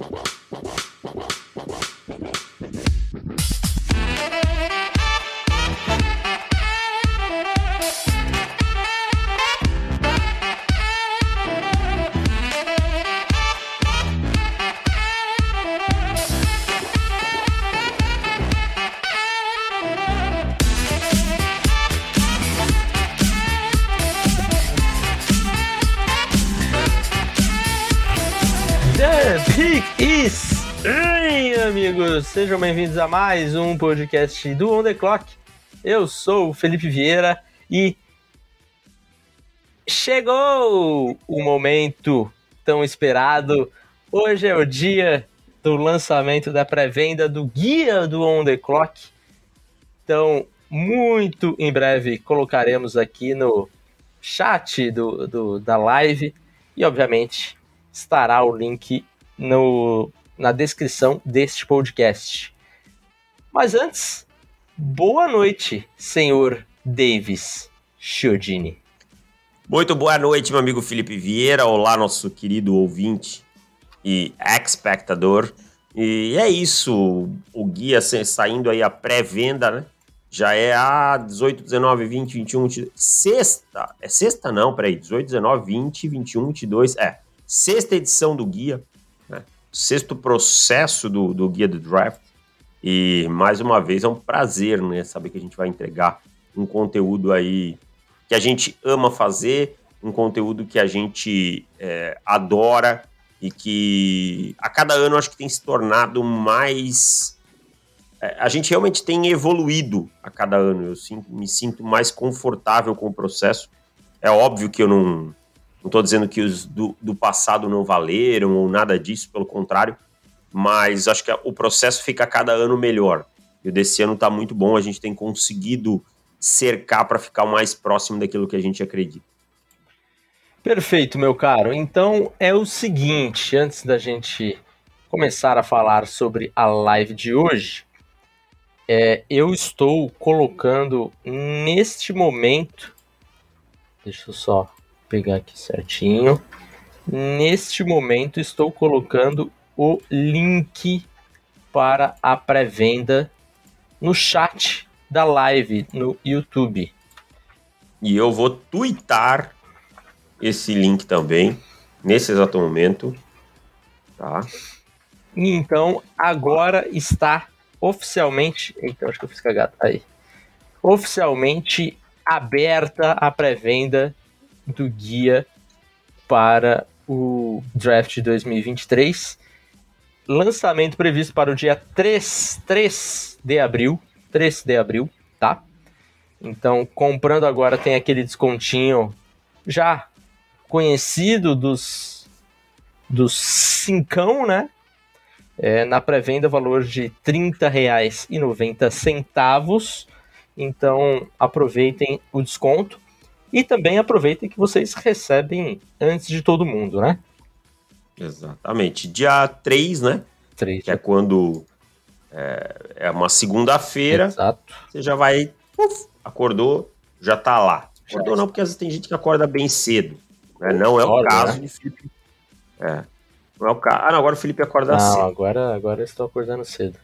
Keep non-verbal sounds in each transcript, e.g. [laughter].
amigos, sejam bem-vindos a mais um podcast do On The Clock. Eu sou o Felipe Vieira e chegou o momento tão esperado. Hoje é o dia do lançamento da pré-venda do guia do On The Clock. Então, muito em breve colocaremos aqui no chat do, do da live e, obviamente, estará o link no na descrição deste podcast. Mas antes, boa noite, senhor Davis Chiodini. Muito boa noite, meu amigo Felipe Vieira. Olá, nosso querido ouvinte e espectador. E é isso, o guia saindo aí a pré-venda, né? Já é a 18, 19, 20, 21, 22, sexta, é sexta não, peraí, 18, 19, 20, 21, 22, é, sexta edição do guia sexto processo do, do Guia do Draft. E mais uma vez é um prazer, né? Saber que a gente vai entregar um conteúdo aí que a gente ama fazer, um conteúdo que a gente é, adora e que a cada ano acho que tem se tornado mais. É, a gente realmente tem evoluído a cada ano. Eu sinto, me sinto mais confortável com o processo. É óbvio que eu não, não estou dizendo que os do, do, passado não valeram ou nada disso, pelo contrário, mas acho que o processo fica cada ano melhor. E o desse ano está muito bom, a gente tem conseguido cercar para ficar mais próximo daquilo que a gente acredita. Perfeito, meu caro. Então é o seguinte, antes da gente começar a falar sobre a live de hoje, é, eu estou colocando neste momento. Deixa eu só pegar aqui certinho. Neste momento estou colocando o link para a pré-venda no chat da live no YouTube. E eu vou twittar esse link também nesse exato momento, tá? Então agora está oficialmente, então acho que eu fiz cagado aí. Oficialmente aberta a pré-venda do guia para o draft 2023. Lançamento previsto para o dia 3, 3 de abril. 3 de abril, tá? Então, comprando agora tem aquele descontinho já conhecido dos dos cincão, né? É, na pré-venda, valor de R$ 30,90. Então, aproveitem o desconto. E também aproveitem que vocês recebem antes de todo mundo, né? Exatamente. Dia 3, né? 3. Que é quando é, é uma segunda-feira. Exato. Você já vai. Uf, acordou, já tá lá. Acordou não, porque às vezes tem gente que acorda bem cedo. Né? Não é o caso né? de Felipe. É. Não é o caso. Ah, não, agora o Felipe acorda não, cedo. Agora, agora eu estou acordando cedo.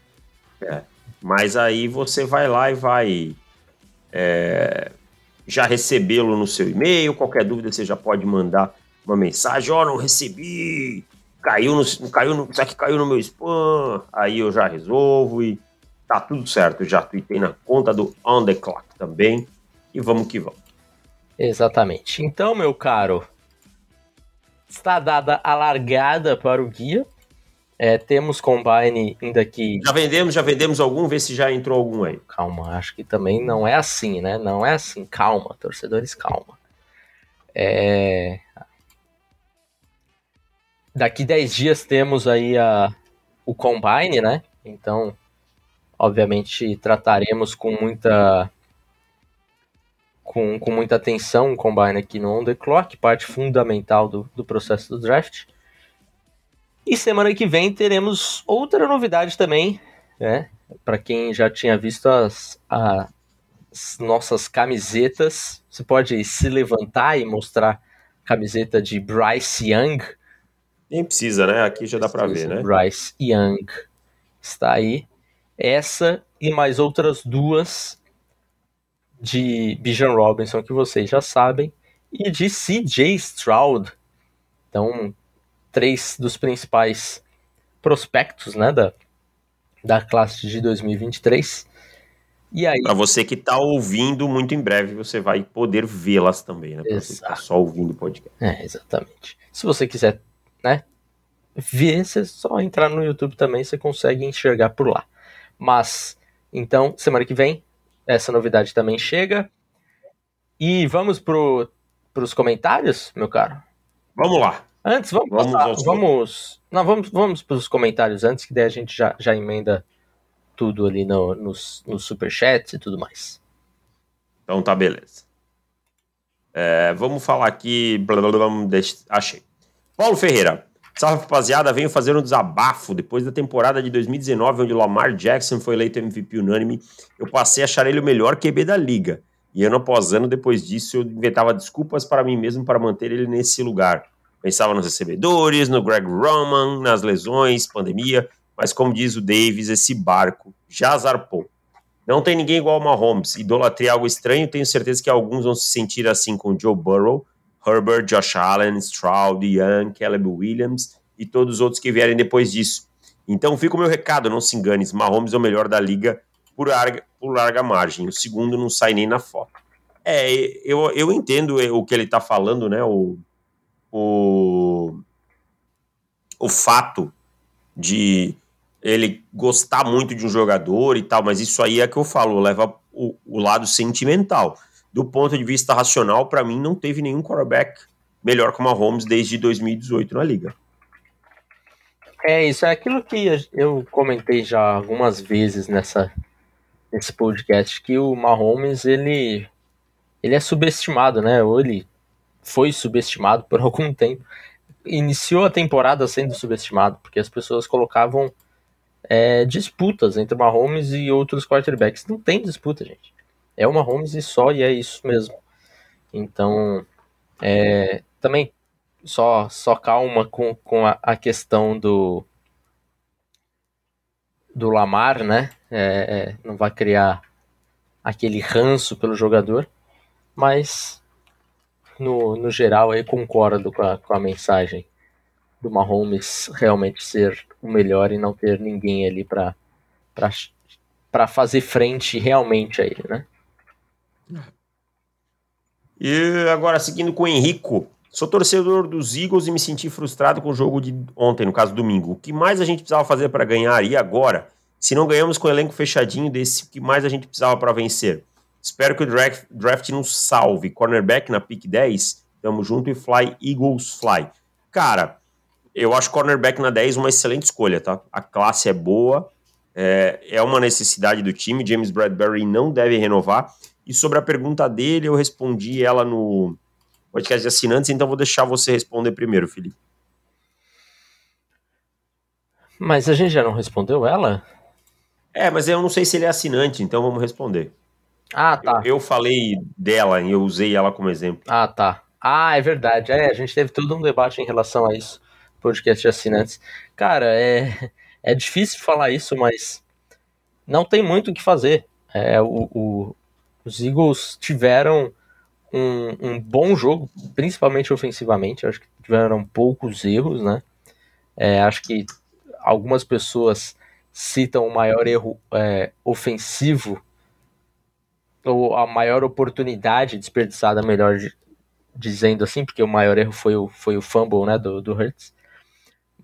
É. Mas aí você vai lá e vai. É, já recebê-lo no seu e-mail. Qualquer dúvida você já pode mandar uma mensagem: Ó, oh, não recebi, caiu no, caiu no, será que caiu no meu spam? Aí eu já resolvo e tá tudo certo. Já tuitei na conta do On The Clock também. E vamos que vamos. Exatamente. Então, meu caro, está dada a largada para o guia. É, temos Combine ainda aqui. Já vendemos, já vendemos algum, vê se já entrou algum aí. Calma, acho que também não é assim, né? Não é assim, calma, torcedores, calma. É... Daqui 10 dias temos aí a... o Combine, né? Então, obviamente, trataremos com muita. Com, com muita atenção o Combine aqui no On The Clock, parte fundamental do, do processo do draft. E semana que vem teremos outra novidade também, né? Para quem já tinha visto as, as nossas camisetas, você pode se levantar e mostrar a camiseta de Bryce Young, Nem precisa, né? Aqui já dá para ver, né? Bryce Young está aí. Essa e mais outras duas de Bijan Robinson que vocês já sabem e de CJ Stroud. Então, três dos principais prospectos, né, da, da classe de 2023. E aí... Para você que está ouvindo, muito em breve você vai poder vê-las também, né? Para você que tá só ouvindo o podcast. É, exatamente. Se você quiser, né, ver, você só entrar no YouTube também, você consegue enxergar por lá. Mas, então, semana que vem, essa novidade também chega. E vamos pro, pros comentários, meu caro? Vamos lá. Antes, vamos vamos, passar, vamos Não, vamos, vamos pros comentários antes, que daí a gente já, já emenda tudo ali no, nos, nos superchats e tudo mais. Então tá, beleza. É, vamos falar aqui. Blá, blá, blá, deixa, achei. Paulo Ferreira. Salve, rapaziada. Venho fazer um desabafo. Depois da temporada de 2019, onde Lamar Jackson foi eleito MVP unânime, eu passei a achar ele o melhor QB da liga. E ano após ano, depois disso, eu inventava desculpas para mim mesmo para manter ele nesse lugar. Pensava nos recebedores, no Greg Roman, nas lesões, pandemia, mas como diz o Davis, esse barco já zarpou. Não tem ninguém igual ao Mahomes. Idolatrei algo estranho, tenho certeza que alguns vão se sentir assim com Joe Burrow, Herbert, Josh Allen, Stroud, Young, Caleb Williams e todos os outros que vierem depois disso. Então fica o meu recado, não se engane, Mahomes é o melhor da liga por larga, por larga margem. O segundo não sai nem na foto. É, eu, eu entendo o que ele está falando, né? O, o, o fato de ele gostar muito de um jogador e tal, mas isso aí é que eu falo, leva o, o lado sentimental. Do ponto de vista racional, para mim, não teve nenhum quarterback melhor que o Mahomes desde 2018 na liga. É, isso é aquilo que eu comentei já algumas vezes nessa, nesse podcast, que o Mahomes, ele, ele é subestimado, né? Ou ele foi subestimado por [laughs] algum tempo. Iniciou a temporada sendo subestimado, porque as pessoas colocavam é, disputas entre Mahomes e outros quarterbacks. Não tem disputa, gente. É o Mahomes e só, e é isso mesmo. Então, é, também só, só calma com, com a, a questão do do Lamar, né? É, é, não vai criar aquele ranço pelo jogador, mas no, no geral aí concordo com a, com a mensagem do Mahomes realmente ser o melhor e não ter ninguém ali para para fazer frente realmente a ele, né? E agora seguindo com o Henrico, sou torcedor dos Eagles e me senti frustrado com o jogo de ontem, no caso domingo. O que mais a gente precisava fazer para ganhar e agora? Se não ganhamos com o elenco fechadinho desse, o que mais a gente precisava para vencer? Espero que o draft, draft nos salve. Cornerback na pick 10, tamo junto e fly Eagles fly. Cara, eu acho cornerback na 10 uma excelente escolha, tá? A classe é boa, é, é uma necessidade do time. James Bradbury não deve renovar. E sobre a pergunta dele, eu respondi ela no podcast de assinantes, então vou deixar você responder primeiro, Felipe. Mas a gente já não respondeu ela? É, mas eu não sei se ele é assinante, então vamos responder. Ah, tá. Eu, eu falei dela e eu usei ela como exemplo. Ah, tá. Ah, é verdade. É, a gente teve todo um debate em relação a isso podcast de assinantes. Cara, é, é difícil falar isso, mas não tem muito o que fazer. É, o, o, os Eagles tiveram um, um, bom jogo, principalmente ofensivamente. Acho que tiveram poucos erros, né? É, acho que algumas pessoas citam o maior erro é, ofensivo ou a maior oportunidade desperdiçada, melhor dizendo assim, porque o maior erro foi o, foi o fumble né, do, do Hurts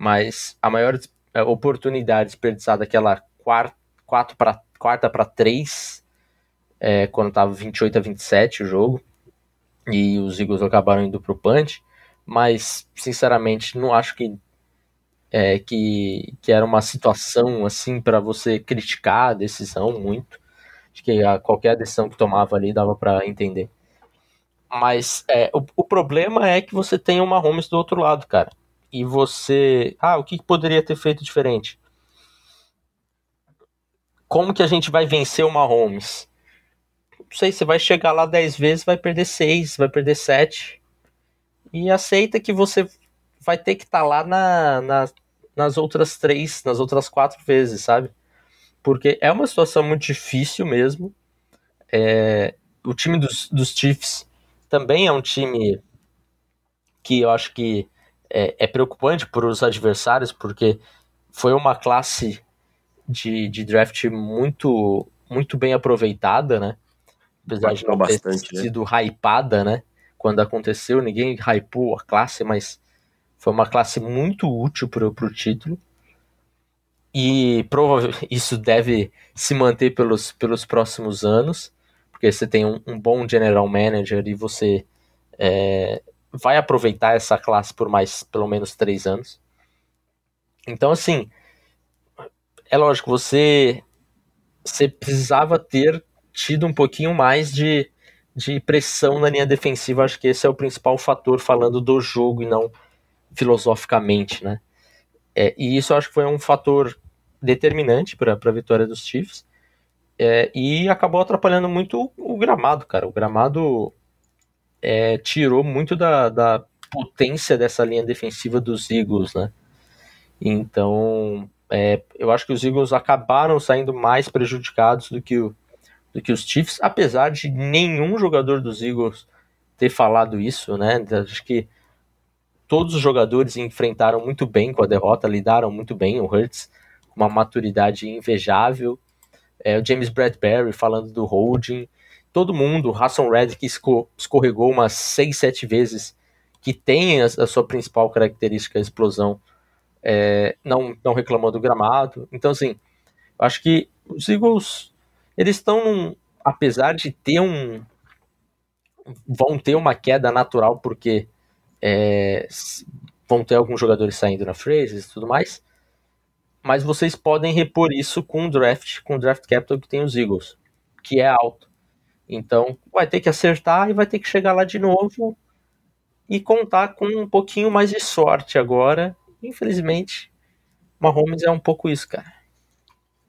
mas a maior é, oportunidade desperdiçada aquela quarta, quatro quarta para três, é, quando estava 28 a 27 o jogo, e os Eagles acabaram indo pro punch, mas sinceramente não acho que é, que, que era uma situação assim para você criticar a decisão muito. Acho que a, qualquer decisão que tomava ali dava para entender. Mas é, o, o problema é que você tem uma Mahomes do outro lado, cara e você. Ah, o que poderia ter feito diferente? Como que a gente vai vencer o Mahomes? Não sei, você vai chegar lá 10 vezes, vai perder 6, vai perder 7. E aceita que você vai ter que estar tá lá na, na, nas outras três, nas outras quatro vezes, sabe? Porque é uma situação muito difícil mesmo. É, o time dos, dos Chiefs também é um time que eu acho que é, é preocupante para os adversários, porque foi uma classe de, de draft muito, muito bem aproveitada, né? Apesar de não ter bastante, né? sido né? hypada, né? Quando aconteceu, ninguém hypou a classe, mas foi uma classe muito útil para o título. E provavelmente [laughs] isso deve se manter pelos, pelos próximos anos, porque você tem um, um bom general manager e você é, vai aproveitar essa classe por mais pelo menos três anos. Então, assim, é lógico, você, você precisava ter tido um pouquinho mais de, de pressão na linha defensiva. Acho que esse é o principal fator falando do jogo e não filosoficamente, né? É, e isso acho que foi um fator determinante para a vitória dos Chiefs. É, e acabou atrapalhando muito o, gramado, cara. O gramado é, tirou muito da, da potência dessa linha defensiva dos Eagles, né? Então, é, eu acho que os Eagles acabaram saindo mais prejudicados do que, o, do que os Chiefs, apesar de nenhum jogador dos Eagles ter falado isso, né? Acho que todos os jogadores enfrentaram muito bem com a derrota, lidaram muito bem. O Hurts, uma maturidade invejável. É, o James Bradbury falando do holding todo mundo, Hassan Reddick escorregou umas 6, 7 vezes, que tem a, a sua principal característica, a explosão, é, não, não reclamou do gramado. Então, assim, acho que os Eagles, eles estão, apesar de ter um, vão ter uma queda natural, porque é, vão ter alguns jogadores saindo na phrases e tudo mais, mas vocês podem repor isso com o draft, com o draft capital que tem os Eagles, que é alto. Então, vai ter que acertar e vai ter que chegar lá de novo e contar com um pouquinho mais de sorte agora. Infelizmente, Mahomes é um pouco isso, cara.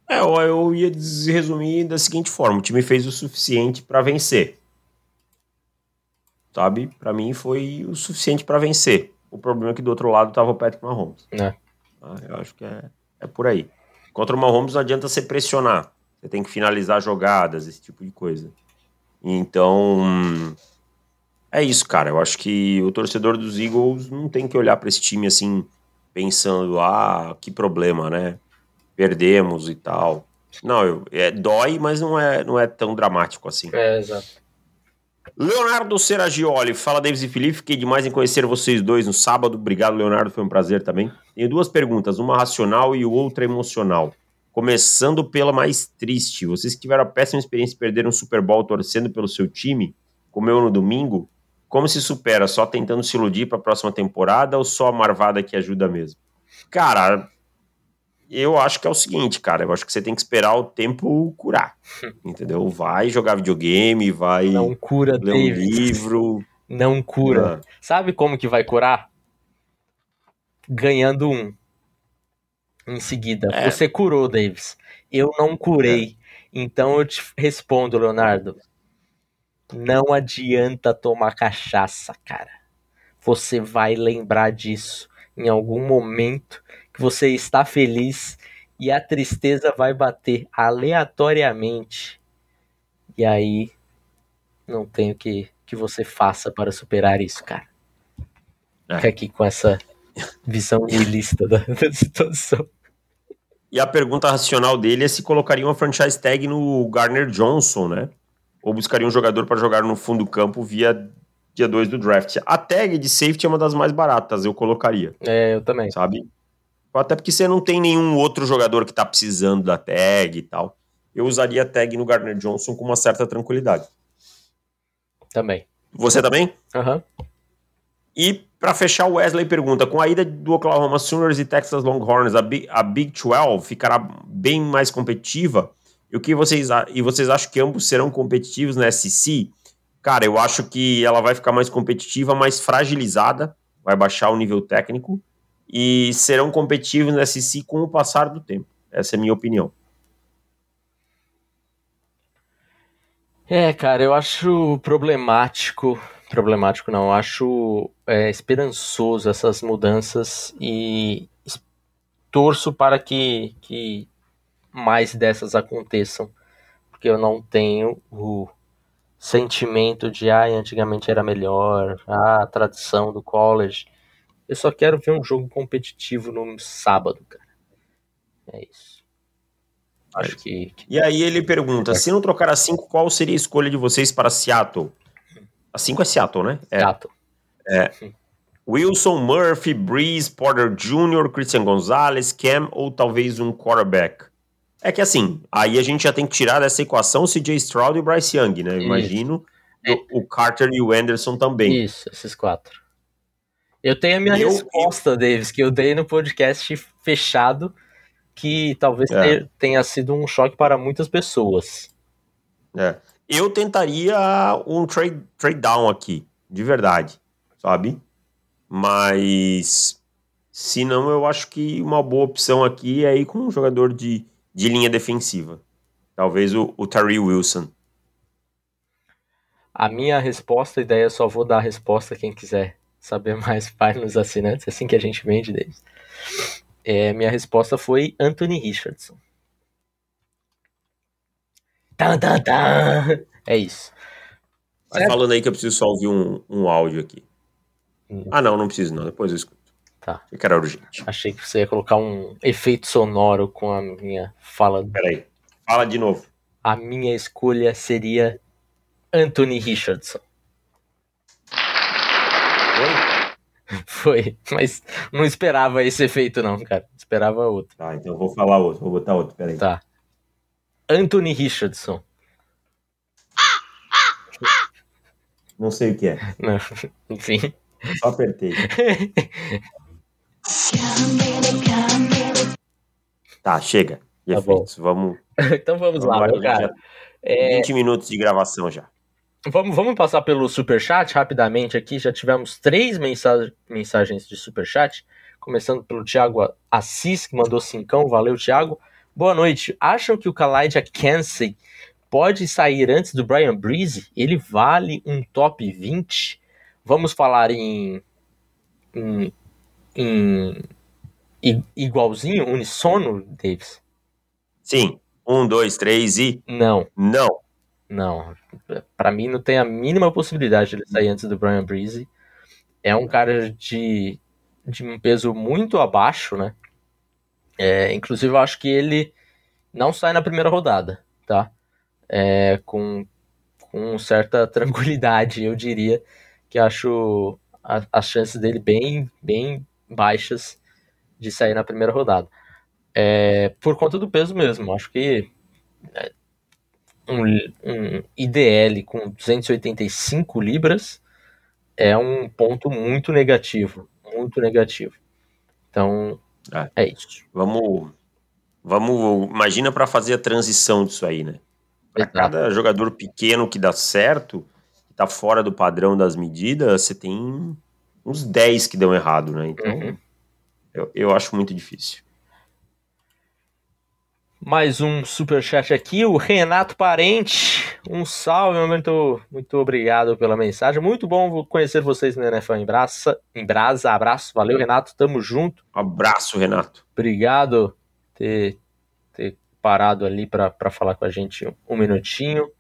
É, eu ia resumir da seguinte forma: o time fez o suficiente para vencer. Sabe? Para mim foi o suficiente para vencer. O problema é que do outro lado tava o Patrick Mahomes. É. Ah, eu acho que é, é por aí. Contra o Mahomes não adianta você pressionar. Você tem que finalizar jogadas, esse tipo de coisa. Então, é isso, cara. Eu acho que o torcedor dos Eagles não tem que olhar para esse time assim, pensando, ah, que problema, né? Perdemos e tal. Não, eu, é, dói, mas não é, não é tão dramático assim. É, exato. Leonardo Seragioli, fala Davis e Felipe, fiquei demais em conhecer vocês dois no sábado. Obrigado, Leonardo, foi um prazer também. Tenho duas perguntas, uma racional e outra emocional. Começando pela mais triste. Vocês que tiveram a péssima experiência de perder um Super Bowl torcendo pelo seu time, como eu no domingo, como se supera? Só tentando se iludir para a próxima temporada ou só a marvada que ajuda mesmo? Cara, eu acho que é o seguinte, cara. Eu acho que você tem que esperar o tempo curar. [laughs] entendeu? Vai jogar videogame, vai Não cura, ler um livro. Não cura. Ah. Sabe como que vai curar? Ganhando um em seguida. É. Você curou, Davis. Eu não curei. É. Então eu te respondo, Leonardo. Não adianta tomar cachaça, cara. Você vai lembrar disso em algum momento que você está feliz e a tristeza vai bater aleatoriamente. E aí não tem o que, que você faça para superar isso, cara. É. Fica aqui com essa visão ilícita da, [laughs] da situação. E a pergunta racional dele é se colocaria uma franchise tag no Garner Johnson, né? Ou buscaria um jogador para jogar no fundo do campo via dia 2 do draft. A tag de safety é uma das mais baratas, eu colocaria. É, eu também. Sabe? Até porque você não tem nenhum outro jogador que tá precisando da tag e tal. Eu usaria a tag no Garner Johnson com uma certa tranquilidade. Também. Você também? Aham. Uhum. E para fechar, o Wesley pergunta: com a ida do Oklahoma Sooners e Texas Longhorns, a Big, a Big 12 ficará bem mais competitiva? E o que vocês e vocês acham que ambos serão competitivos na SEC? Cara, eu acho que ela vai ficar mais competitiva, mais fragilizada, vai baixar o nível técnico e serão competitivos na SEC com o passar do tempo. Essa é a minha opinião. É, cara, eu acho problemático problemático, não. Eu acho é, esperançoso essas mudanças e torço para que, que mais dessas aconteçam, porque eu não tenho o sentimento de ah, antigamente era melhor, ah, a tradição do college. Eu só quero ver um jogo competitivo no sábado, cara. É isso. Acho que. E aí ele pergunta: se não trocar a 5, qual seria a escolha de vocês para Seattle? A 5 é Seattle, né? É. Seattle. É. Wilson, Murphy, Breeze, Porter Jr., Christian Gonzalez, Cam ou talvez um quarterback? É que assim, aí a gente já tem que tirar dessa equação o CJ Stroud e o Bryce Young, né? Imagino o, o Carter e o Anderson também. Isso, esses quatro. Eu tenho a minha eu, resposta, eu... Davis, que eu dei no podcast fechado, que talvez é. tenha sido um choque para muitas pessoas. É. Eu tentaria um trade, trade down aqui, de verdade, sabe? Mas se não, eu acho que uma boa opção aqui é ir com um jogador de, de linha defensiva. Talvez o, o Tari Wilson. A minha resposta, a ideia, só vou dar a resposta quem quiser saber [laughs] mais, vai nos assinantes, assim que a gente vende deles. É, minha resposta foi Anthony Richardson. Tan, tan, tan. É isso. Vai falando aí que eu preciso só ouvir um, um áudio aqui. Ah, não, não preciso não, depois eu escuto. Tá. Que era urgente. Achei que você ia colocar um efeito sonoro com a minha fala. Peraí, fala de novo. A minha escolha seria Anthony Richardson. Foi? Foi, mas não esperava esse efeito não, cara. Esperava outro. Tá, então eu vou falar outro, vou botar outro, peraí. Tá. Anthony Richardson. Não sei o que é. Não, enfim. Só apertei. tá, chega. tá efeitos. Vamos. então vamos, vamos lá, meu cara. É... 20 minutos de gravação já. Vamos, vamos passar pelo superchat rapidamente aqui. Já tivemos três mensagens de superchat. Começando pelo Thiago Assis, que mandou cincão. Valeu, Thiago. Boa noite. Acham que o Kalaija Kensey pode sair antes do Brian Breeze? Ele vale um top 20? Vamos falar em, em, em igualzinho, unissono, Davis? Sim. Um, dois, três e. Não. Não. Não. Para mim não tem a mínima possibilidade de ele sair antes do Brian Breeze. É um cara de, de um peso muito abaixo, né? É, inclusive eu acho que ele não sai na primeira rodada, tá? É, com, com certa [laughs] tranquilidade, eu diria que acho as chances dele bem, bem baixas de sair na primeira rodada. É, por conta do peso mesmo, acho que é, um, um IDL com 285 libras é um ponto muito negativo, muito negativo. Então, é, é isso. Vamos, vamos, imagina para fazer a transição disso aí, né? Para cada jogador pequeno que dá certo, tá fora do padrão das medidas, você tem uns 10 que dão errado, né? Então, uhum. eu, eu acho muito difícil. Mais um super chat aqui, o Renato Parente. Um salve, muito, muito obrigado pela mensagem. Muito bom conhecer vocês no NFL em Brasa. Em Brasa, abraço. Valeu, Renato. Tamo junto. Abraço, Renato. Obrigado ter, ter parado ali para falar com a gente um, minutinho.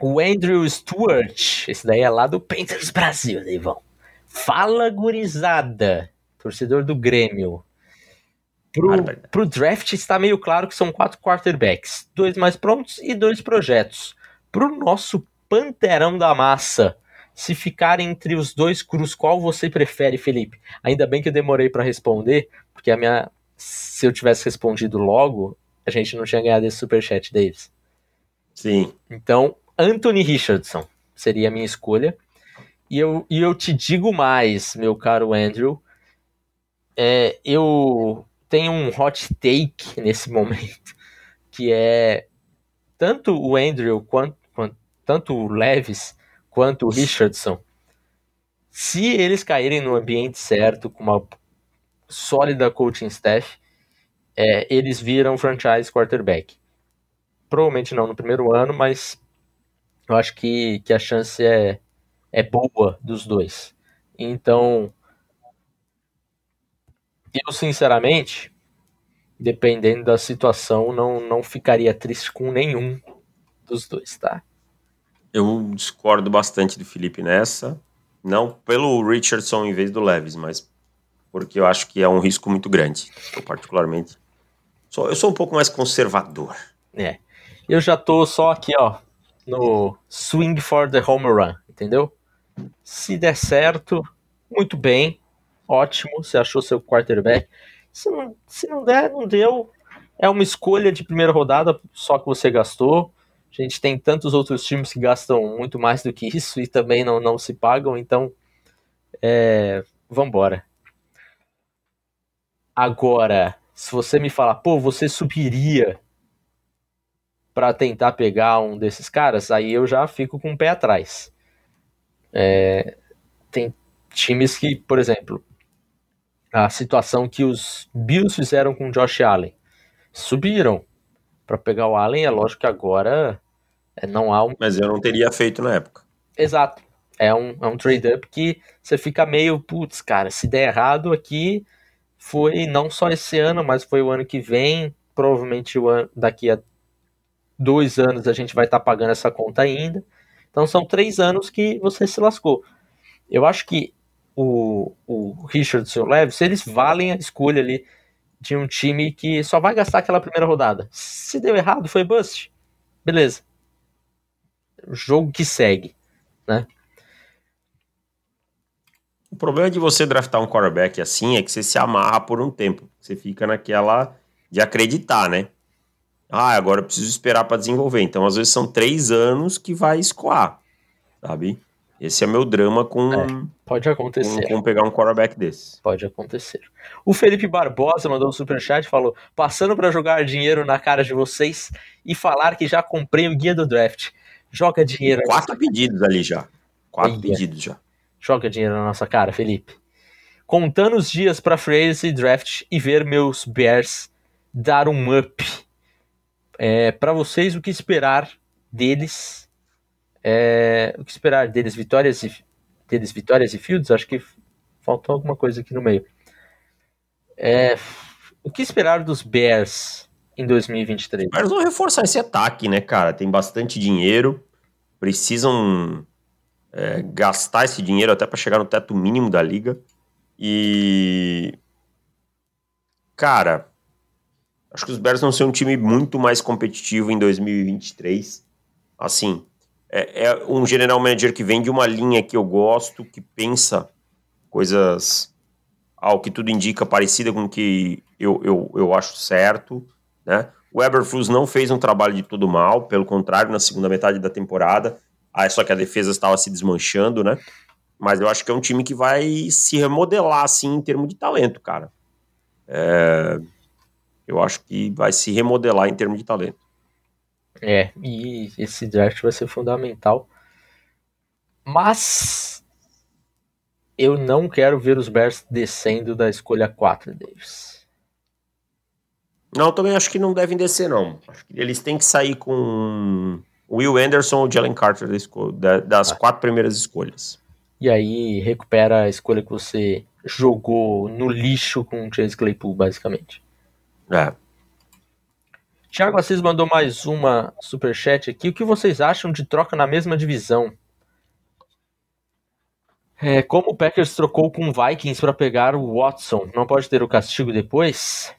O Andrew Stewart, esse daí é lá do Panthers Brasil, Deivão. Fala, gurizada, torcedor do Grêmio. Pro, pro draft está meio claro que são quatro quarterbacks, dois mais prontos e dois projetos. Pro nosso panterão da massa, se ficar entre os dois cruz, qual você prefere, Felipe? Ainda bem que eu demorei para responder, porque a minha se eu tivesse respondido logo, a gente não tinha ganhado esse superchat, Davis. Sim. Então, Anthony Richardson seria a minha escolha. E eu, e eu te digo mais, meu caro Andrew. É, eu tenho um hot take [laughs] nesse momento, que é tanto o Andrew quanto, quanto tanto o Levis quanto o Richardson, se eles caírem no ambiente certo, com uma sólida coaching staff, é, eles viram franchise quarterback. Provavelmente não no primeiro ano, mas eu acho que, que a chance é, é boa dos dois. Então, eu sinceramente, dependendo da situação, não, não ficaria triste com nenhum dos dois, tá? Eu discordo bastante do Felipe nessa. Não pelo Richardson em vez do Leves, mas porque eu acho que é um risco muito grande. Eu, particularmente. Sou, eu sou um pouco mais conservador. É. Eu já tô só aqui, ó, no swing for the home run, entendeu? Se der certo, muito bem, ótimo, você achou seu quarterback. Se não, se não der, não deu. É uma escolha de primeira rodada só que você gastou. A gente tem tantos outros times que gastam muito mais do que isso [laughs] e também não, não se pagam, então é, vambora. Agora, se você me falar, pô, você subiria para tentar pegar um desses caras, aí eu já fico com o pé atrás. É, tem times que, por exemplo, a situação que os Bills fizeram com o Josh Allen, subiram para pegar o Allen, é lógico que agora é, não há um... Mas eu não teria feito na época. Exato. É um, é um trade-up que você fica meio, putz, cara, se der errado aqui, foi não só esse ano, mas foi o ano que vem, provavelmente o ano, daqui a dois anos a gente vai estar tá pagando essa conta ainda. Então são três anos que você se lascou. Eu acho que o, o Richardson e o Levis, eles valem a escolha ali de um time que só vai gastar aquela primeira rodada. Se deu errado, foi bust. Beleza jogo que segue, né? O problema de você draftar um quarterback assim é que você se amarra por um tempo. Você fica naquela de acreditar, né? Ah, agora eu preciso esperar para desenvolver. Então, às vezes, são três anos que vai escoar, sabe? Esse é meu drama com. É, pode acontecer. Com, com, pegar um quarterback desse. Pode acontecer. O Felipe Barbosa mandou um superchat e falou: passando para jogar dinheiro na cara de vocês e falar que já comprei o guia do draft. Joga dinheiro. Quatro pedidos ali já. Quatro Eia. pedidos já. Joga dinheiro na nossa cara, Felipe. Contando os dias para Free Draft e ver meus Bears dar um up. É, para vocês, o que esperar deles? É, o que esperar deles? Vitórias e deles vitórias e fields? Acho que faltou alguma coisa aqui no meio. É, o que esperar dos Bears em 2023? Bears vão reforçar esse ataque, né, cara? Tem bastante dinheiro precisam é, gastar esse dinheiro até para chegar no teto mínimo da liga. E. Cara, acho que os Bears vão ser um time muito mais competitivo em 2023. Assim, é, é um general manager que vem de uma linha que eu gosto, que pensa coisas, ao que tudo indica, parecida com o que eu, eu, eu acho certo, né? O Eberflus não fez um trabalho de todo mal, pelo contrário, na segunda metade da temporada. Ah, só que a defesa estava se desmanchando, né? Mas eu acho que é um time que vai se remodelar, assim, em termos de talento, cara. É... Eu acho que vai se remodelar em termos de talento. É, e esse draft vai ser fundamental. Mas eu não quero ver os Bears descendo da escolha 4, Davis. Não, também acho que não devem descer, não. Eles têm que sair com Will Anderson ou Jalen Carter das ah. quatro primeiras escolhas. E aí recupera a escolha que você jogou no lixo com o Chase Claypool, basicamente. É. Thiago Assis mandou mais uma superchat aqui. O que vocês acham de troca na mesma divisão? É, como o Packers trocou com o Vikings para pegar o Watson, não pode ter o castigo depois?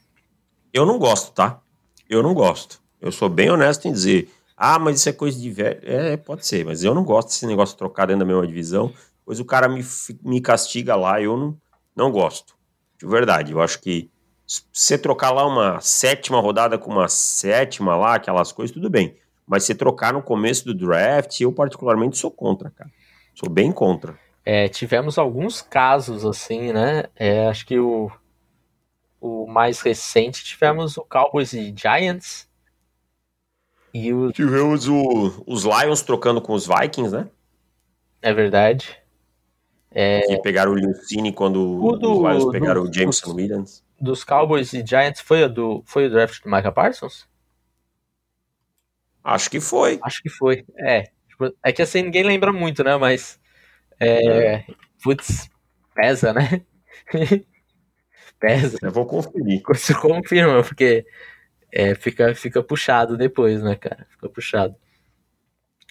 Eu não gosto, tá? Eu não gosto. Eu sou bem honesto em dizer, ah, mas isso é coisa de velho. É, pode ser, mas eu não gosto desse negócio de trocar dentro da mesma divisão, pois o cara me, me castiga lá, eu não, não gosto. De verdade, eu acho que se você trocar lá uma sétima rodada com uma sétima lá, aquelas coisas, tudo bem. Mas se trocar no começo do draft, eu particularmente sou contra, cara. Sou bem contra. É, tivemos alguns casos assim, né? É, acho que o o mais recente, tivemos o Cowboys e Giants. E o... Tivemos o, os Lions trocando com os Vikings, né? É verdade. É... E pegaram o Lucini quando do, os Lions pegaram do, o Jameson Williams. Dos Cowboys e Giants foi, o do, foi o draft do Micah Parsons? Acho que foi. Acho que foi, é. Tipo, é que assim ninguém lembra muito, né? Mas É, putz, pesa, né? [laughs] pesa. Eu vou conferir. Você confirma, porque é, fica, fica puxado depois, né, cara? Fica puxado.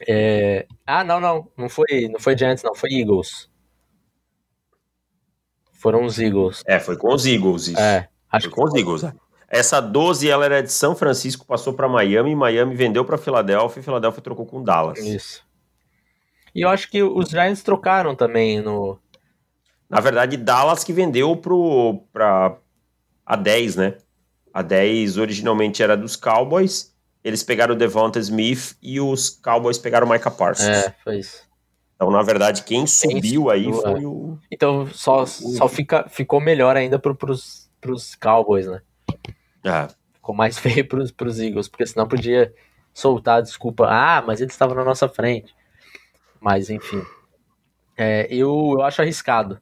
É... Ah, não, não. Não foi, não foi Giants, não. Foi Eagles. Foram os Eagles. É, foi com os Eagles, isso. É, acho foi com os Eagles, né? Essa 12 ela era de São Francisco, passou para Miami, Miami vendeu para Filadélfia e Filadélfia trocou com Dallas. Isso. E eu acho que os Giants trocaram também no. Na verdade, Dallas que vendeu pro, pra a 10, né? A 10 originalmente era dos Cowboys. Eles pegaram o Devonta Smith e os Cowboys pegaram o Micah Parsons. É, foi isso. Então, na verdade, quem subiu aí foi o. Então, só, só fica, ficou melhor ainda pro, pros, pros Cowboys, né? É. Ficou mais [laughs] feio pros, pros Eagles, porque senão podia soltar a desculpa. Ah, mas eles estavam na nossa frente. Mas, enfim. É, eu, eu acho arriscado.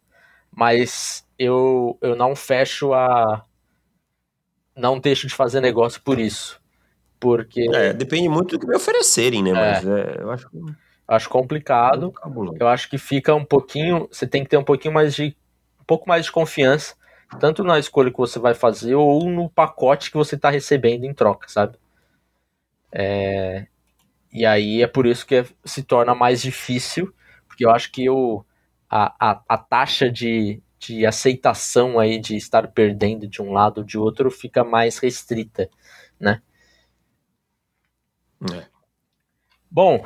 Mas eu, eu não fecho a. Não deixo de fazer negócio por isso. Porque. É, depende muito do que me oferecerem, né? É. Mas é, eu acho que. Acho complicado. Eu acho que fica um pouquinho. Você tem que ter um pouquinho mais de. Um pouco mais de confiança. Tanto na escolha que você vai fazer ou no pacote que você está recebendo em troca, sabe? É, e aí é por isso que é, se torna mais difícil, porque eu acho que o, a, a, a taxa de, de aceitação aí de estar perdendo de um lado ou de outro fica mais restrita, né? É. Bom,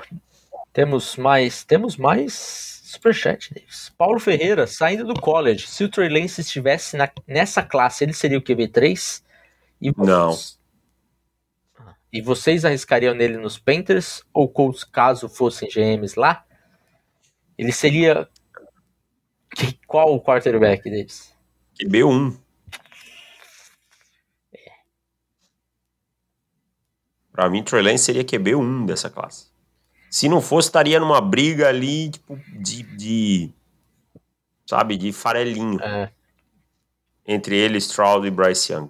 temos mais, temos mais superchat, Davis. Paulo Ferreira, saindo do college, se o Trey Lance estivesse na, nessa classe, ele seria o QB3? E vocês, Não. E vocês arriscariam nele nos Panthers ou Colts caso fossem GMs lá? Ele seria qual o quarterback deles? QB1. É. Pra mim, Trey Lance seria QB1 dessa classe. Se não fosse, estaria numa briga ali, tipo, de. de sabe, de farelinho. É. Entre ele, Stroud e Bryce Young.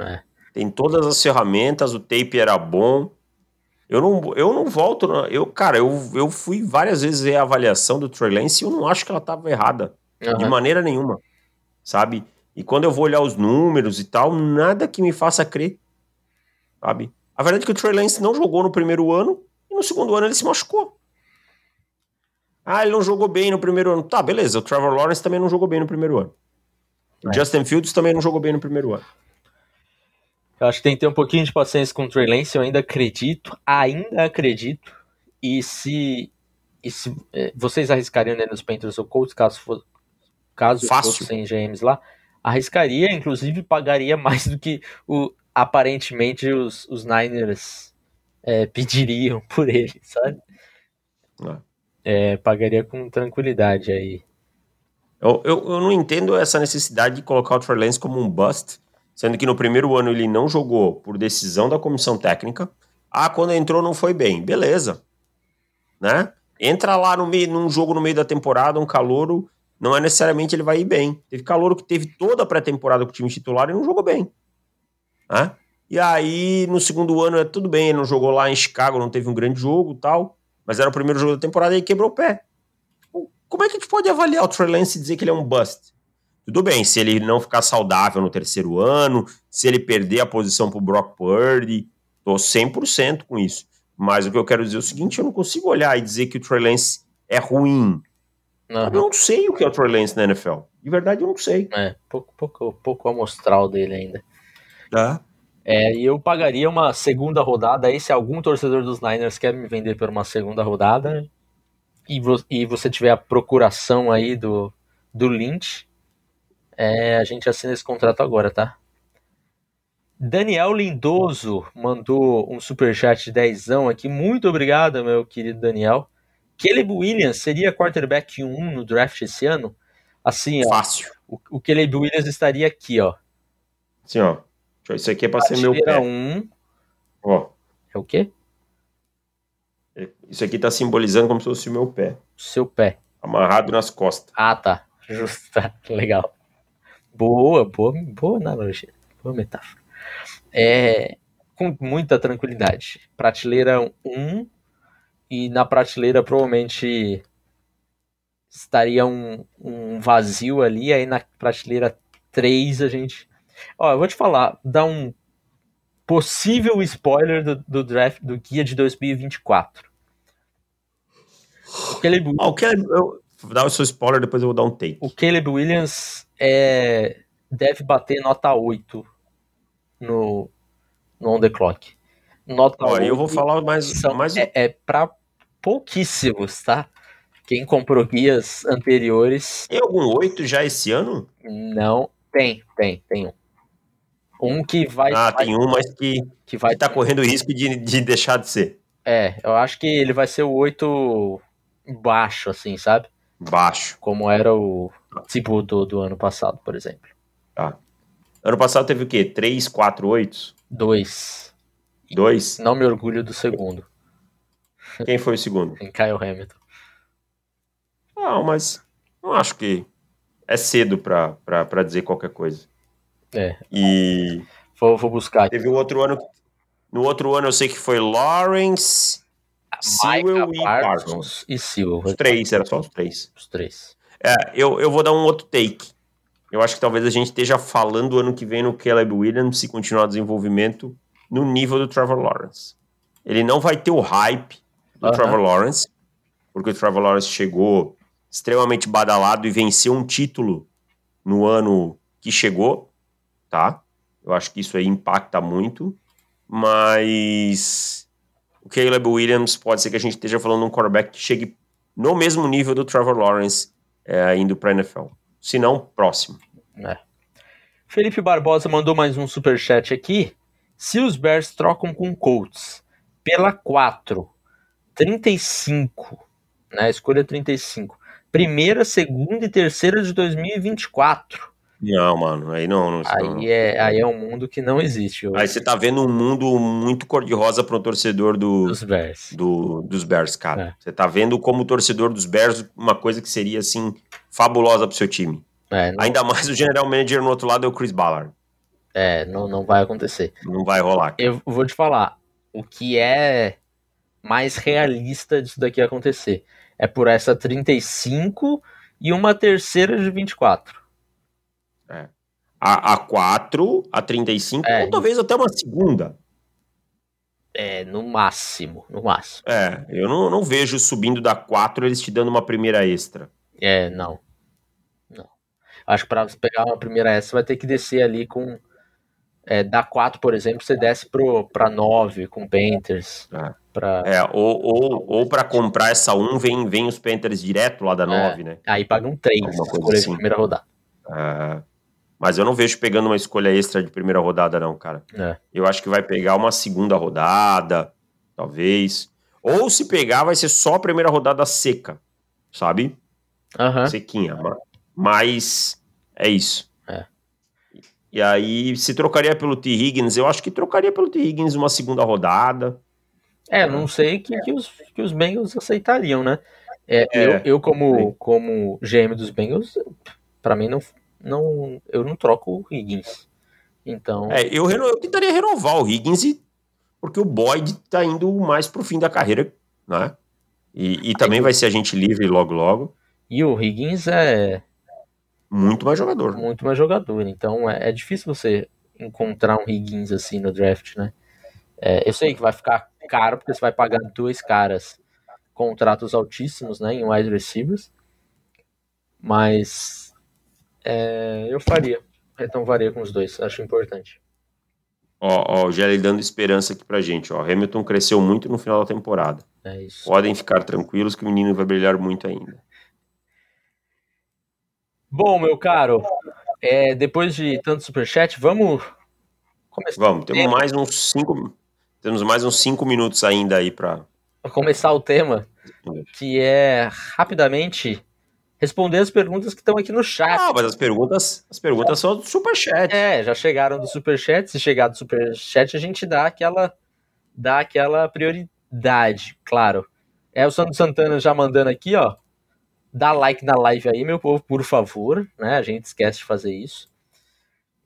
É. Tem todas as ferramentas, o tape era bom. Eu não, eu não volto. Eu, cara, eu, eu fui várias vezes ver a avaliação do Trey Lance e eu não acho que ela estava errada. Uhum. De maneira nenhuma. Sabe? E quando eu vou olhar os números e tal, nada que me faça crer. Sabe? A verdade é que o Trey Lance não jogou no primeiro ano no segundo ano ele se machucou. Ah, ele não jogou bem no primeiro ano. Tá, beleza. O Trevor Lawrence também não jogou bem no primeiro ano. O é. Justin Fields também não jogou bem no primeiro ano. Eu acho que tem que ter um pouquinho de paciência com o Trey Lance. Eu ainda acredito, ainda acredito. E se, e se é, vocês arriscariam nele nos Panthers ou Colts, caso, for, caso fossem GMs lá, arriscaria, inclusive pagaria [laughs] mais do que o, aparentemente os, os Niners é, pediriam [laughs] por ele, sabe? É. é, pagaria com tranquilidade aí. Eu, eu, eu, não entendo essa necessidade de colocar o Trey Lance como um bust, sendo que no primeiro ano ele não jogou por decisão da comissão técnica. Ah, quando entrou não foi bem. Beleza. Né? Entra lá no meio, num jogo no meio da temporada, um calouro, não é necessariamente ele vai ir bem. Teve calouro que teve toda a pré-temporada com o time titular e não jogou bem. Né? E aí, no segundo ano, é tudo bem, ele não jogou lá em Chicago, não teve um grande jogo tal, mas era o primeiro jogo da temporada e quebrou o pé. Como é que a gente pode avaliar o Trey Lance e dizer que ele é um bust? Tudo bem, se ele não ficar saudável no terceiro ano, se ele perder a posição pro Brock Purdy, tô 100% com isso. Mas o que eu quero dizer é o seguinte, eu não consigo olhar e dizer que o Trey Lance é ruim. Uhum. Eu não sei o que é o Trey Lance na NFL. De verdade, eu não sei. É, pouco, pouco, pouco amostral dele ainda. Tá. É, e eu pagaria uma segunda rodada aí se algum torcedor dos Niners quer me vender por uma segunda rodada e, vo e você tiver a procuração aí do, do Lynch, é, a gente assina esse contrato agora, tá? Daniel Lindoso mandou um superchat de dezão aqui. Muito obrigado, meu querido Daniel. Caleb Williams seria quarterback 1 no draft esse ano? Assim, ó. Fácil. O, o Caleb Williams estaria aqui, ó. Sim, ó. Isso aqui é pra ser meu pé. Um. Ó. É o quê? Isso aqui tá simbolizando como se fosse o meu pé. Seu pé. Amarrado nas costas. Ah, tá. Justa. [laughs] Legal. Boa, boa, boa analogia. Boa metáfora. É, com muita tranquilidade. Prateleira 1 e na prateleira provavelmente estaria um, um vazio ali, aí na prateleira 3 a gente. Ó, eu vou te falar, dá um possível spoiler do, do draft do guia de 2024. O Caleb, ah, o Caleb eu, vou dar o seu spoiler, depois eu vou dar um take. O Caleb Williams é, deve bater nota 8 no, no On The Clock. Nota Ó, 8 eu vou falar mais... São, mais... É, é para pouquíssimos, tá? Quem comprou guias anteriores. Tem algum 8 já esse ano? Não, tem, tem, tem um. Um que vai. Ah, vai, tem um, mas que, que vai estar tá correndo risco de, de deixar de ser. É, eu acho que ele vai ser o 8 baixo, assim, sabe? Baixo. Como era o tipo do, do ano passado, por exemplo. Tá. Ano passado teve o quê? 3, 4, 8? 2. 2? Não me orgulho do segundo. Quem foi o segundo? Kyle Hamilton. Não, mas não acho que é cedo pra dizer qualquer coisa. É. E. Vou, vou buscar aqui. Teve o outro ano. No outro ano eu sei que foi Lawrence, Sewell e Parsons. E Sewell. Os três, era só os três. Os três. É, eu, eu vou dar um outro take. Eu acho que talvez a gente esteja falando ano que vem no Caleb Williams se continuar o desenvolvimento no nível do Trevor Lawrence. Ele não vai ter o hype do uh -huh. Trevor Lawrence, porque o Trevor Lawrence chegou extremamente badalado e venceu um título no ano que chegou, tá? Eu acho que isso aí impacta muito, mas o Caleb Williams pode ser que a gente esteja falando de um quarterback que chegue no mesmo nível do Trevor Lawrence é, indo para NFL. Se não, próximo. É. Felipe Barbosa mandou mais um super chat aqui. Se os Bears trocam com Colts pela 4, 35, né? Escolha 35. Primeira, segunda e terceira de 2024. Não, mano, aí não. não aí, não. É, aí é um mundo que não existe. Hoje. Aí você tá vendo um mundo muito cor-de-rosa pro torcedor do, dos Bears. Do, dos Bears, cara. É. Você tá vendo como torcedor dos Bears uma coisa que seria, assim, fabulosa pro seu time. É, não... Ainda mais o general manager no outro lado é o Chris Ballard. É, não, não vai acontecer. Não vai rolar. Cara. Eu vou te falar, o que é mais realista disso daqui acontecer é por essa 35 e uma terceira de 24. A, a 4, a 35, é, ou talvez até uma segunda. É, no máximo, no máximo. É, eu não, não vejo subindo da 4 eles te dando uma primeira extra. É, não. Não. Acho que para pegar uma primeira extra, você vai ter que descer ali com. É, da 4, por exemplo, você desce para 9 com Panthers. É. Pra... É, ou, ou, ou para comprar essa 1, vem, vem os Panthers direto lá da 9, é, né? Aí pagam 3 por assim. primeira rodada. É. Mas eu não vejo pegando uma escolha extra de primeira rodada, não, cara. É. Eu acho que vai pegar uma segunda rodada, talvez. Ou se pegar, vai ser só a primeira rodada seca, sabe? Uhum. Sequinha. Mas é isso. É. E aí, se trocaria pelo T. Higgins, eu acho que trocaria pelo T. Higgins uma segunda rodada. É, não sei que, que, os, que os Bengals aceitariam, né? É, é, eu, eu como, como GM dos Bengals, para mim não, não, eu não troco o Higgins. Então. É, eu, eu tentaria renovar o Higgins e, porque o Boyd tá indo mais pro fim da carreira, né? E, e também Aí, vai ser agente livre logo logo. E o Higgins é. Muito mais jogador. Muito mais jogador. Então é, é difícil você encontrar um Higgins assim no draft, né? É, eu sei que vai ficar caro, porque você vai pagar dois caras contratos altíssimos, né? Em wide receivers. Mas é, eu faria. Renovaria com os dois, acho importante. Ó, ó, o Gelli dando esperança aqui pra gente, ó. Hamilton cresceu muito no final da temporada. É isso. Podem ficar tranquilos que o menino vai brilhar muito ainda. Bom, meu caro, é, depois de tanto superchat, vamos começar. Vamos, temos mais uns cinco, temos mais uns cinco minutos ainda aí para começar o tema, que é rapidamente responder as perguntas que estão aqui no chat. Ah, mas as perguntas, as perguntas são do Superchat. É, já chegaram do Superchat. Se chegar do Superchat, a gente dá aquela, dá aquela prioridade, claro. É o Santo Santana já mandando aqui, ó. Dá like na live aí, meu povo, por favor. Né? A gente esquece de fazer isso.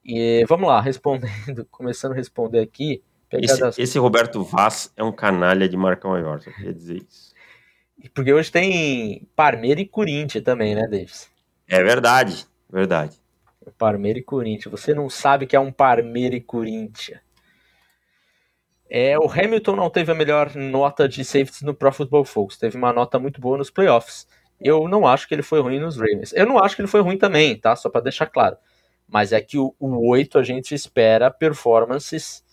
E vamos lá, respondendo, [laughs] começando a responder aqui. Esse, esse, Roberto Vaz é um canalha de marca maior, só queria dizer isso. Porque hoje tem Parmeira e Corinthians também, né, Davis? É verdade, verdade. Parmeira e Corinthians. Você não sabe que é um Parmeira e Corinthians. É, o Hamilton não teve a melhor nota de safety no Pro Football Focus. Teve uma nota muito boa nos playoffs. Eu não acho que ele foi ruim nos Ravens. Eu não acho que ele foi ruim também, tá? Só para deixar claro. Mas é que o, o 8 a gente espera performances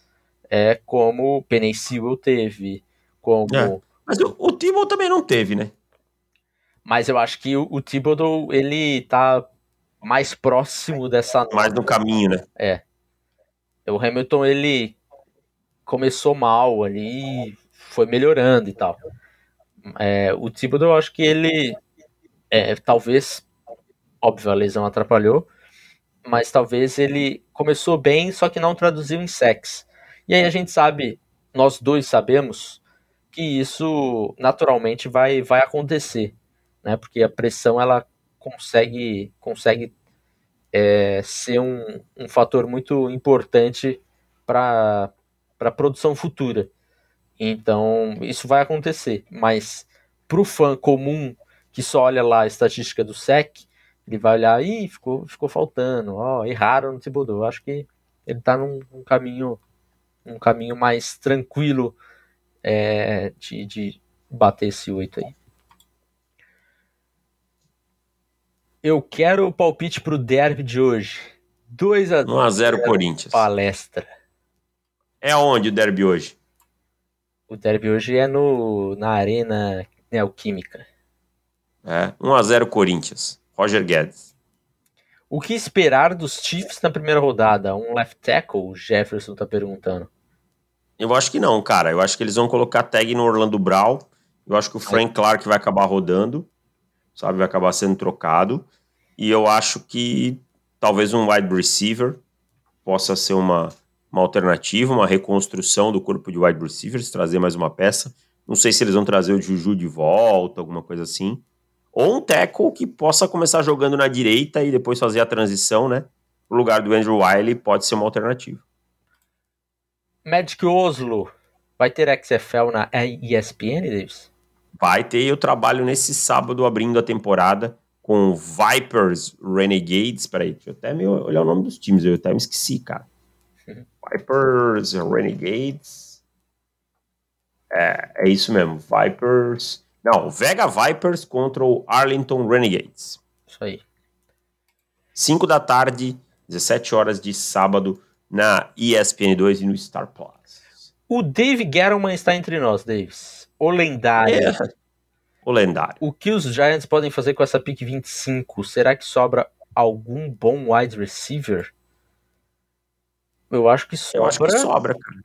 é, como o Penny Sewell teve, como... É. Mas o, o Thibodeau também não teve, né? Mas eu acho que o, o Thibodeau, ele tá mais próximo dessa. Mais no caminho, né? É. O Hamilton, ele começou mal ali, foi melhorando e tal. É, o Thibodeau, eu acho que ele, é, talvez, óbvio, a lesão atrapalhou, mas talvez ele começou bem, só que não traduziu em sex. E aí a gente sabe, nós dois sabemos, que isso naturalmente vai, vai acontecer, né? Porque a pressão ela consegue, consegue é, ser um, um fator muito importante para para produção futura. Então, isso vai acontecer, mas para o fã comum que só olha lá a estatística do SEC, ele vai olhar, e ficou, ficou faltando, ó, erraram no Thibodeau. Acho que ele está num, num, caminho um caminho mais tranquilo é, de, de bater esse 8 aí. Eu quero o palpite pro derby de hoje. 2 a 1 a 0 Corinthians. Palestra. É onde o derby hoje? O derby hoje é no, na Arena Neoquímica. É, 1 a 0 Corinthians. Roger Guedes. O que esperar dos Chiefs na primeira rodada? Um left tackle? O Jefferson tá perguntando. Eu acho que não, cara. Eu acho que eles vão colocar tag no Orlando Brown. Eu acho que o Frank Clark vai acabar rodando, sabe? Vai acabar sendo trocado. E eu acho que talvez um wide receiver possa ser uma, uma alternativa, uma reconstrução do corpo de wide receivers, trazer mais uma peça. Não sei se eles vão trazer o Juju de volta, alguma coisa assim. Ou um tackle que possa começar jogando na direita e depois fazer a transição, né? O lugar do Andrew Wiley pode ser uma alternativa. Magic Oslo vai ter XFL na ESPN, Davis? Vai ter, eu trabalho nesse sábado abrindo a temporada com Vipers Renegades. Peraí, deixa eu até me olhar o nome dos times, eu até me esqueci, cara. Vipers, Renegades. É, é isso mesmo, Vipers. Não, Vega Vipers contra o Arlington Renegades. Isso aí. 5 da tarde, 17 horas de sábado, na ESPN2 e no Star Plus. O Dave Gettleman está entre nós, Davis. O lendário. É. O lendário. O que os Giants podem fazer com essa pick 25? Será que sobra algum bom wide receiver? Eu acho que sobra. Eu acho que sobra, cara.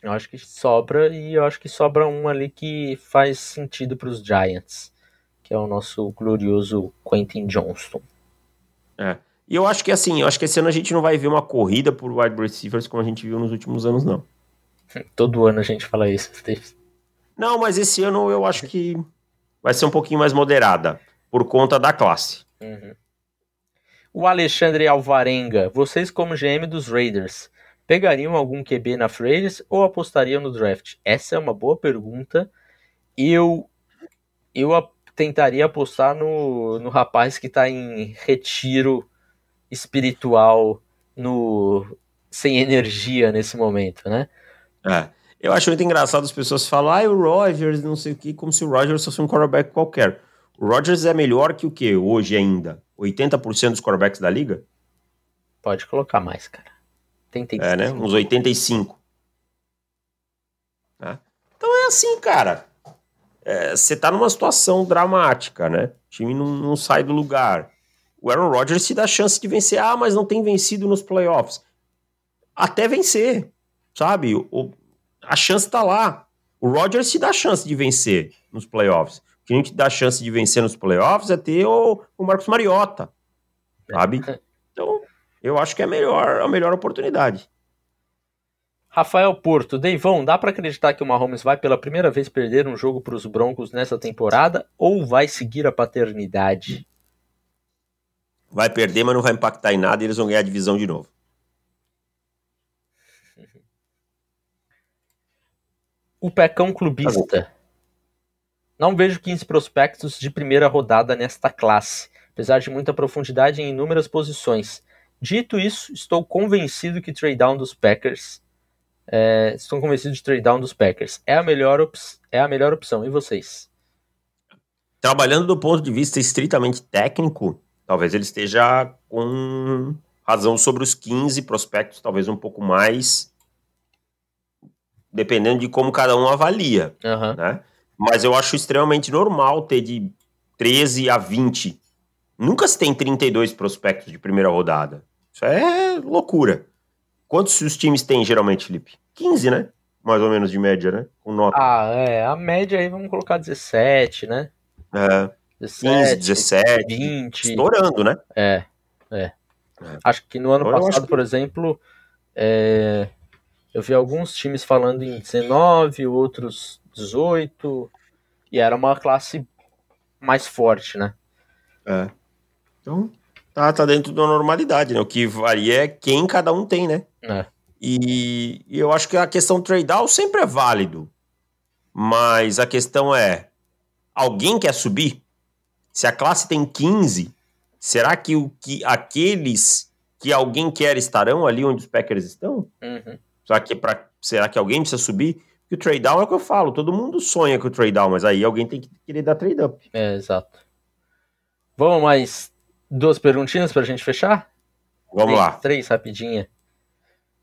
Eu acho que sobra e eu acho que sobra um ali que faz sentido para os Giants, que é o nosso glorioso Quentin Johnston. É. E eu acho que assim, eu acho que esse ano a gente não vai ver uma corrida por wide receivers como a gente viu nos últimos anos, não. Todo ano a gente fala isso, Steve. Não, mas esse ano eu acho que vai ser um pouquinho mais moderada, por conta da classe. Uhum. O Alexandre Alvarenga, vocês como GM dos Raiders, pegariam algum QB na Raiders ou apostariam no draft? Essa é uma boa pergunta. Eu eu tentaria apostar no, no rapaz que está em retiro espiritual, no sem energia nesse momento, né? É. Eu acho muito engraçado as pessoas falam, ah, o Rogers, não sei o que, como se o Rogers fosse um quarterback qualquer. O Rogers é melhor que o que hoje ainda? 80% dos quarterbacks da liga? Pode colocar mais, cara. 85. É, né? Uns 85. É. Então é assim, cara. Você é, tá numa situação dramática, né? O time não, não sai do lugar. O Aaron Rodgers se dá chance de vencer. Ah, mas não tem vencido nos playoffs. Até vencer, sabe? O, a chance tá lá. O Rodgers se dá chance de vencer nos playoffs. O que a gente dá chance de vencer nos playoffs é ter o, o Marcos Mariota, sabe? Então, eu acho que é melhor, a melhor oportunidade. Rafael Porto, Deivão, dá para acreditar que o Mahomes vai pela primeira vez perder um jogo para os Broncos nessa temporada ou vai seguir a paternidade? Vai perder, mas não vai impactar em nada e eles vão ganhar a divisão de novo. [laughs] O Pecão Clubista. Não vejo 15 prospectos de primeira rodada nesta classe, apesar de muita profundidade em inúmeras posições. Dito isso, estou convencido que trade down dos Packers. É, estou convencido de trade down dos Packers. É a melhor, é a melhor opção. E vocês? Trabalhando do ponto de vista estritamente técnico, talvez ele esteja com razão sobre os 15 prospectos, talvez um pouco mais, dependendo de como cada um avalia. Uhum. Né? Mas eu acho extremamente normal ter de 13 a 20. Nunca se tem 32 prospectos de primeira rodada. Isso é loucura. Quantos os times têm geralmente, Felipe? 15, né? Mais ou menos de média, né? Com nota. Ah, é. A média aí vamos colocar 17, né? É. 17, 15, 17. 20. Estourando, né? É. É. é. Acho que no ano passado, que... por exemplo, é... eu vi alguns times falando em 19, outros 18, e era uma classe mais forte, né? É. Então, tá, tá dentro da normalidade, né? O que varia é quem cada um tem, né? É. E, e eu acho que a questão trade-out sempre é válido. Mas a questão é: alguém quer subir? Se a classe tem 15, será que, o, que aqueles que alguém quer estarão ali onde os Packers estão? Uhum. Será, que pra, será que alguém precisa subir? que o trade down é o que eu falo, todo mundo sonha com o trade down, mas aí alguém tem que querer dar trade up. É, exato. Vamos mais duas perguntinhas pra gente fechar? Vamos três, lá. Três, rapidinha.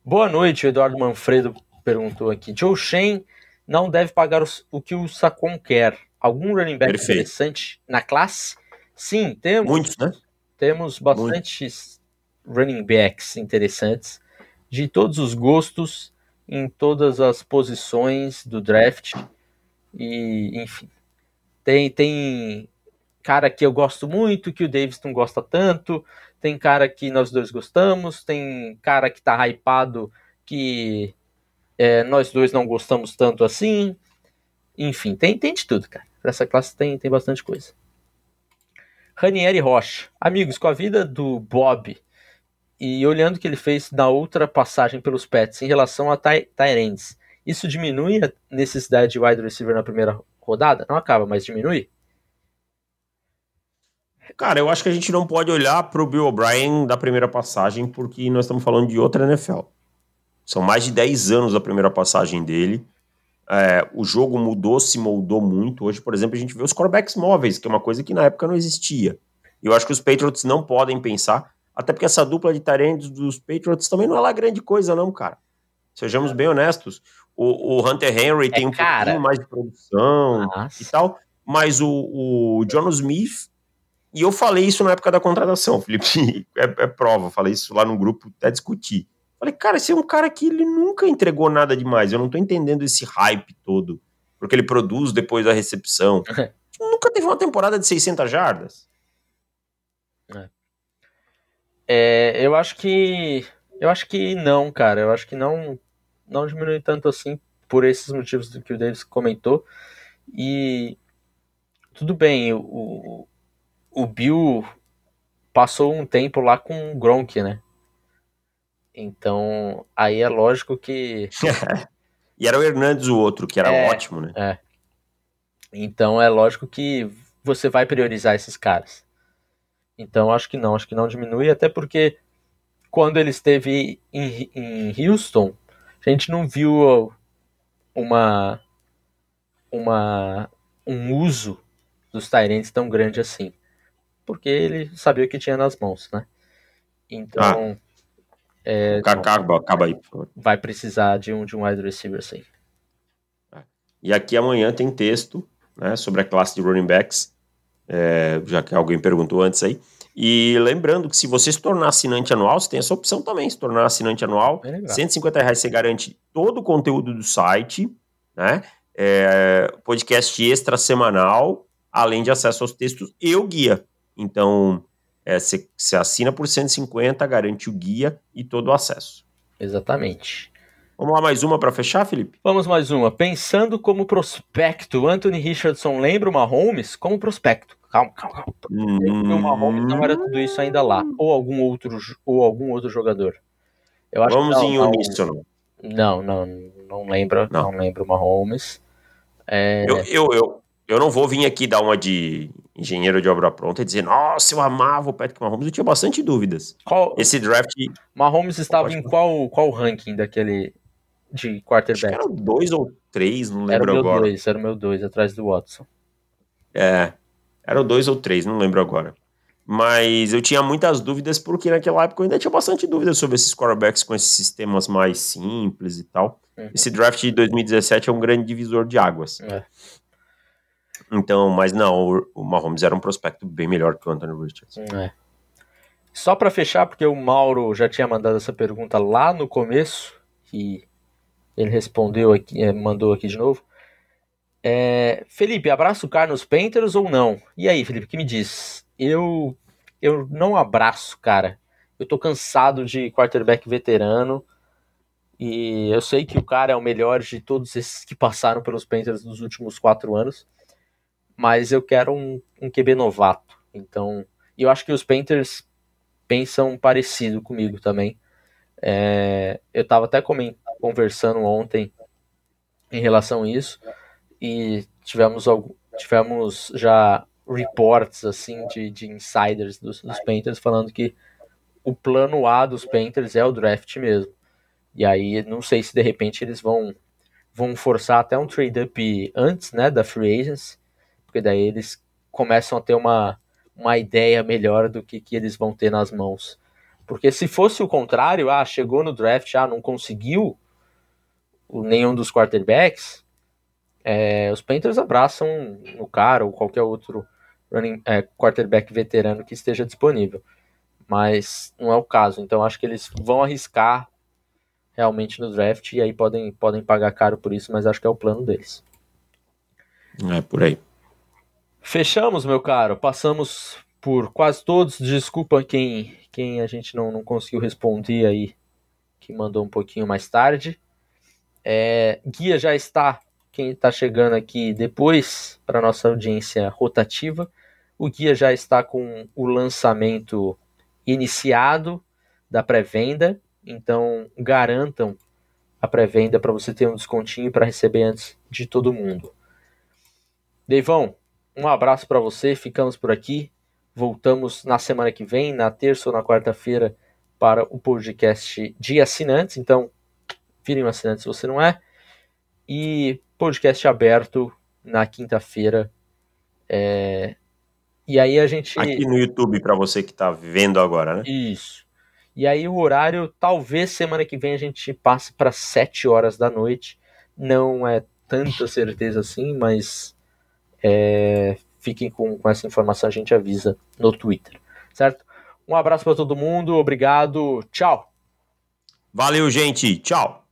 Boa noite, o Eduardo Manfredo perguntou aqui. Joe Shane não deve pagar o que o Sacon quer. Algum running back Perfeito. interessante na classe? Sim, temos. Muitos, né? Temos bastantes Muitos. running backs interessantes de todos os gostos em todas as posições do draft. E, enfim. Tem, tem cara que eu gosto muito, que o Davidson gosta tanto. Tem cara que nós dois gostamos. Tem cara que tá hypado que é, nós dois não gostamos tanto assim. Enfim, tem, tem de tudo, cara. Essa classe tem, tem bastante coisa. Ranieri Rocha. Amigos, com a vida do Bob e olhando o que ele fez na outra passagem pelos Pets em relação a Tyrands, isso diminui a necessidade de wide receiver na primeira rodada? Não acaba, mas diminui? Cara, eu acho que a gente não pode olhar para o Bill O'Brien da primeira passagem, porque nós estamos falando de outra NFL. São mais de 10 anos da primeira passagem dele. É, o jogo mudou, se moldou muito. Hoje, por exemplo, a gente vê os quarterbacks móveis, que é uma coisa que na época não existia. E eu acho que os Patriots não podem pensar até porque essa dupla de talentos dos Patriots também não é lá grande coisa, não, cara. Sejamos bem honestos. O, o Hunter Henry é tem um cara. pouquinho mais de produção Nossa. e tal, mas o, o John Smith. E eu falei isso na época da contratação, [laughs] Felipe. É, é prova, falei isso lá no grupo, até discutir. Falei, cara, esse é um cara que ele nunca entregou nada demais. Eu não tô entendendo esse hype todo. Porque ele produz depois da recepção. [laughs] nunca teve uma temporada de 600 jardas. É. É, eu acho que. Eu acho que não, cara. Eu acho que não, não diminui tanto assim por esses motivos que o Davis comentou. E tudo bem, o, o Bill passou um tempo lá com o Gronk, né? Então, aí é lógico que. [laughs] e era o Hernandes o outro, que era é, ótimo, né? É. Então é lógico que você vai priorizar esses caras. Então acho que não, acho que não diminui, até porque quando ele esteve em, em Houston, a gente não viu uma, uma um uso dos Tyrants tão grande assim. Porque ele sabia o que tinha nas mãos, né? Então. Ah, é, acaba, acaba aí, Vai precisar de um, de um wide receiver, sim. É. E aqui amanhã tem texto né, sobre a classe de running backs é, já que alguém perguntou antes aí. E lembrando que se você se tornar assinante anual, você tem essa opção também, se tornar assinante anual, é 150 reais você garante todo o conteúdo do site, né? É, podcast extra semanal, além de acesso aos textos e o guia. Então, você, você assina por 150, garante o guia e todo o acesso. Exatamente. Vamos lá, mais uma para fechar, Felipe? Vamos mais uma. Pensando como prospecto, Anthony Richardson lembra o Mahomes como prospecto. Calma, calma, calma. Hum... O Mahomes não era tudo isso ainda lá. Ou algum outro, ou algum outro jogador. Eu acho Vamos que não, em uníssono. Não, não, não lembra. Não, não lembro o Mahomes. É... Eu, eu, eu, eu não vou vir aqui dar uma de engenheiro de obra pronta e dizer, nossa, eu amava o Patrick Mahomes, eu tinha bastante dúvidas. Qual, Esse draft. Mahomes estava em qual, qual ranking daquele de quarterback? Acho que era dois ou três, não lembro era agora. Dois, era o meu dois, atrás do Watson. É, era o dois ou três, não lembro agora. Mas eu tinha muitas dúvidas, porque naquela época eu ainda tinha bastante dúvidas sobre esses quarterbacks com esses sistemas mais simples e tal. Uhum. Esse draft de 2017 é um grande divisor de águas. É. Então, mas não, o Mahomes era um prospecto bem melhor que o Anthony Richardson. É. Só para fechar, porque o Mauro já tinha mandado essa pergunta lá no começo, e ele respondeu aqui, é, mandou aqui de novo. É, Felipe, abraça o Carlos Panthers ou não? E aí, Felipe, que me diz? Eu, eu não abraço, cara. Eu tô cansado de quarterback veterano. E eu sei que o cara é o melhor de todos esses que passaram pelos Panthers nos últimos quatro anos mas eu quero um, um QB novato. Então, eu acho que os Panthers pensam parecido comigo também. É, eu estava até conversando ontem em relação a isso e tivemos, tivemos já reports assim de, de insiders dos, dos Panthers falando que o plano A dos Panthers é o draft mesmo. E aí não sei se de repente eles vão vão forçar até um trade up antes, né, da free agents porque daí eles começam a ter uma, uma ideia melhor do que, que eles vão ter nas mãos. Porque se fosse o contrário, ah, chegou no draft, ah, não conseguiu nenhum dos quarterbacks, é, os Panthers abraçam o cara ou qualquer outro running, é, quarterback veterano que esteja disponível. Mas não é o caso, então acho que eles vão arriscar realmente no draft e aí podem, podem pagar caro por isso, mas acho que é o plano deles. É por aí. Fechamos, meu caro. Passamos por quase todos. Desculpa quem, quem a gente não, não conseguiu responder aí, que mandou um pouquinho mais tarde. É, guia já está. Quem está chegando aqui depois para nossa audiência rotativa, o guia já está com o lançamento iniciado da pré-venda. Então garantam a pré-venda para você ter um descontinho para receber antes de todo mundo. Deivão, um abraço para você, ficamos por aqui. Voltamos na semana que vem, na terça ou na quarta-feira, para o podcast de assinantes. Então, virem um assinante se você não é. E podcast aberto na quinta-feira. É... E aí a gente. Aqui no YouTube, para você que está vendo agora, né? Isso. E aí o horário, talvez semana que vem a gente passe para 7 horas da noite. Não é tanta certeza assim, mas é, fiquem com, com essa informação, a gente avisa no Twitter, certo? Um abraço para todo mundo, obrigado, tchau. Valeu, gente, tchau.